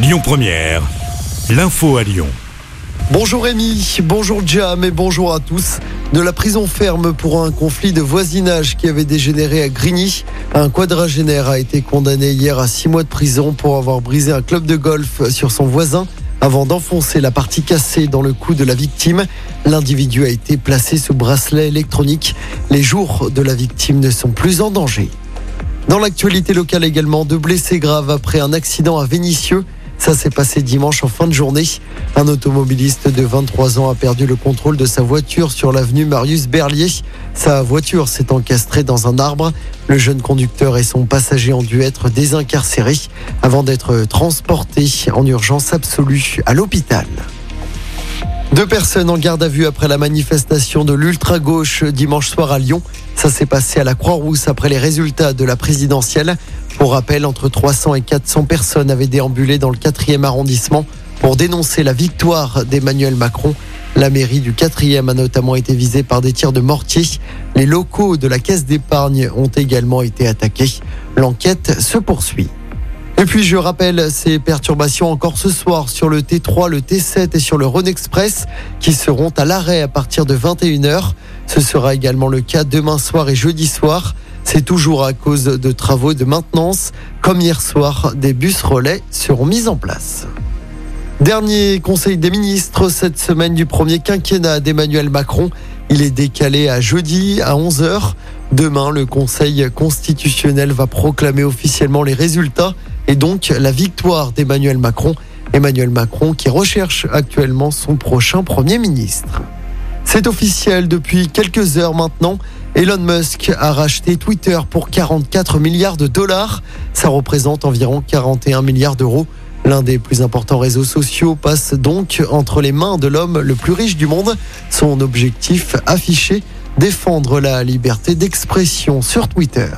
Lyon Première, l'info à Lyon. Bonjour Rémi, bonjour Jam et bonjour à tous. De la prison ferme pour un conflit de voisinage qui avait dégénéré à Grigny, un quadragénaire a été condamné hier à six mois de prison pour avoir brisé un club de golf sur son voisin avant d'enfoncer la partie cassée dans le cou de la victime. L'individu a été placé sous bracelet électronique. Les jours de la victime ne sont plus en danger. Dans l'actualité locale également, deux blessés graves après un accident à Vénissieux. Ça s'est passé dimanche en fin de journée. Un automobiliste de 23 ans a perdu le contrôle de sa voiture sur l'avenue Marius Berlier. Sa voiture s'est encastrée dans un arbre. Le jeune conducteur et son passager ont dû être désincarcérés avant d'être transportés en urgence absolue à l'hôpital. Deux personnes en garde à vue après la manifestation de l'ultra-gauche dimanche soir à Lyon. Ça s'est passé à la Croix-Rousse après les résultats de la présidentielle. Pour rappel, entre 300 et 400 personnes avaient déambulé dans le 4e arrondissement pour dénoncer la victoire d'Emmanuel Macron. La mairie du 4e a notamment été visée par des tirs de mortier. Les locaux de la caisse d'épargne ont également été attaqués. L'enquête se poursuit. Et puis je rappelle ces perturbations encore ce soir sur le T3, le T7 et sur le Rhône Express qui seront à l'arrêt à partir de 21h. Ce sera également le cas demain soir et jeudi soir. C'est toujours à cause de travaux de maintenance. Comme hier soir, des bus relais seront mis en place. Dernier conseil des ministres cette semaine du premier quinquennat d'Emmanuel Macron. Il est décalé à jeudi à 11h. Demain, le Conseil constitutionnel va proclamer officiellement les résultats et donc la victoire d'Emmanuel Macron. Emmanuel Macron qui recherche actuellement son prochain Premier ministre. C'est officiel depuis quelques heures maintenant. Elon Musk a racheté Twitter pour 44 milliards de dollars. Ça représente environ 41 milliards d'euros. L'un des plus importants réseaux sociaux passe donc entre les mains de l'homme le plus riche du monde. Son objectif affiché, défendre la liberté d'expression sur Twitter.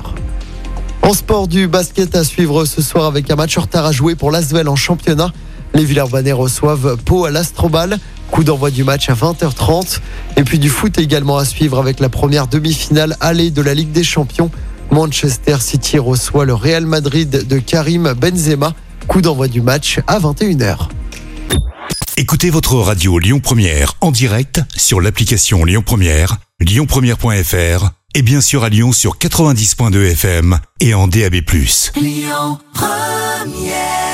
En sport du basket à suivre ce soir avec un match en retard à jouer pour l'Asvel en championnat. Les Villers-Banais reçoivent Pau à l'Astrobal. Coup d'envoi du match à 20h30. Et puis du foot également à suivre avec la première demi-finale allée de la Ligue des Champions. Manchester City reçoit le Real Madrid de Karim Benzema. Coup d'envoi du match à 21h. Écoutez votre radio Lyon Première en direct sur l'application Lyon Première, lyonpremière.fr et bien sûr à Lyon sur 90.2 FM et en DAB+. Lyon Première